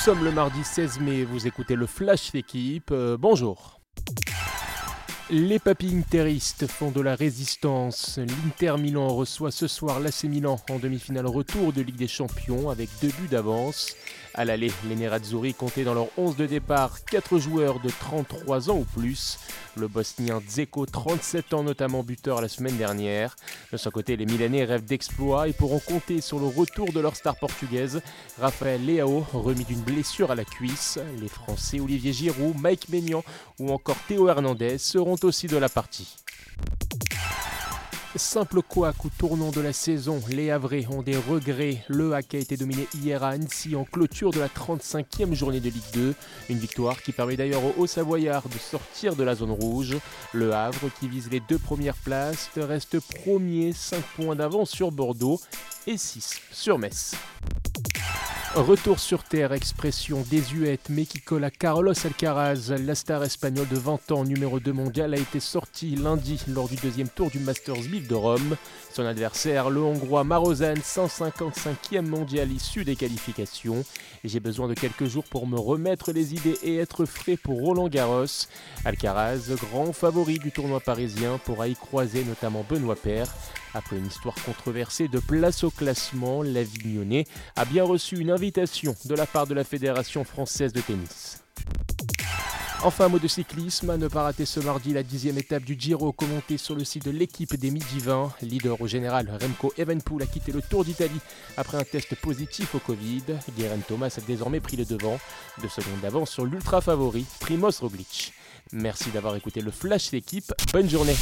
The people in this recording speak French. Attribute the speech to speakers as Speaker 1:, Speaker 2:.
Speaker 1: Nous sommes le mardi 16 mai, vous écoutez le Flash d'équipe. Euh, bonjour. Les papilles interistes font de la résistance. L'Inter Milan reçoit ce soir l'AC Milan en demi-finale retour de Ligue des Champions avec deux buts d'avance. À l'aller, les Nerazzurri comptaient dans leur 11 de départ 4 joueurs de 33 ans ou plus. Le Bosnien Dzeko, 37 ans notamment buteur la semaine dernière. De son côté, les Milanais rêvent d'exploits et pourront compter sur le retour de leur star portugaise, Raphaël Leao, remis d'une blessure à la cuisse. Les Français Olivier Giroud, Mike Maignan ou encore Théo Hernandez seront aussi de la partie. Simple couac ou tournant de la saison, les Havrais ont des regrets. Le HAC a été dominé hier à Annecy en clôture de la 35e journée de Ligue 2. Une victoire qui permet d'ailleurs aux Hauts-Savoyards de sortir de la zone rouge. Le Havre, qui vise les deux premières places, reste premier, 5 points d'avance sur Bordeaux et 6 sur Metz. Retour sur terre, expression désuète mais qui colle à Carlos Alcaraz. La star espagnole de 20 ans, numéro 2 mondial, a été sorti lundi lors du deuxième tour du Masters 1000 de Rome. Son adversaire, le Hongrois Marozan, 155e mondial issu des qualifications. J'ai besoin de quelques jours pour me remettre les idées et être frais pour Roland Garros. Alcaraz, grand favori du tournoi parisien, pourra y croiser notamment Benoît Paire. Après une histoire controversée de place au classement, l'Avignonnais a bien reçu une invitation de la part de la Fédération française de tennis. Enfin, mot de cyclisme, à ne pas rater ce mardi la dixième étape du Giro commentée sur le site de l'équipe des Midi 20. Leader au général, Remco Evenpool a quitté le Tour d'Italie après un test positif au Covid. Guerin Thomas a désormais pris le devant, deux secondes d'avance sur l'ultra favori, Primoz Roglic. Merci d'avoir écouté le Flash d'équipe, bonne journée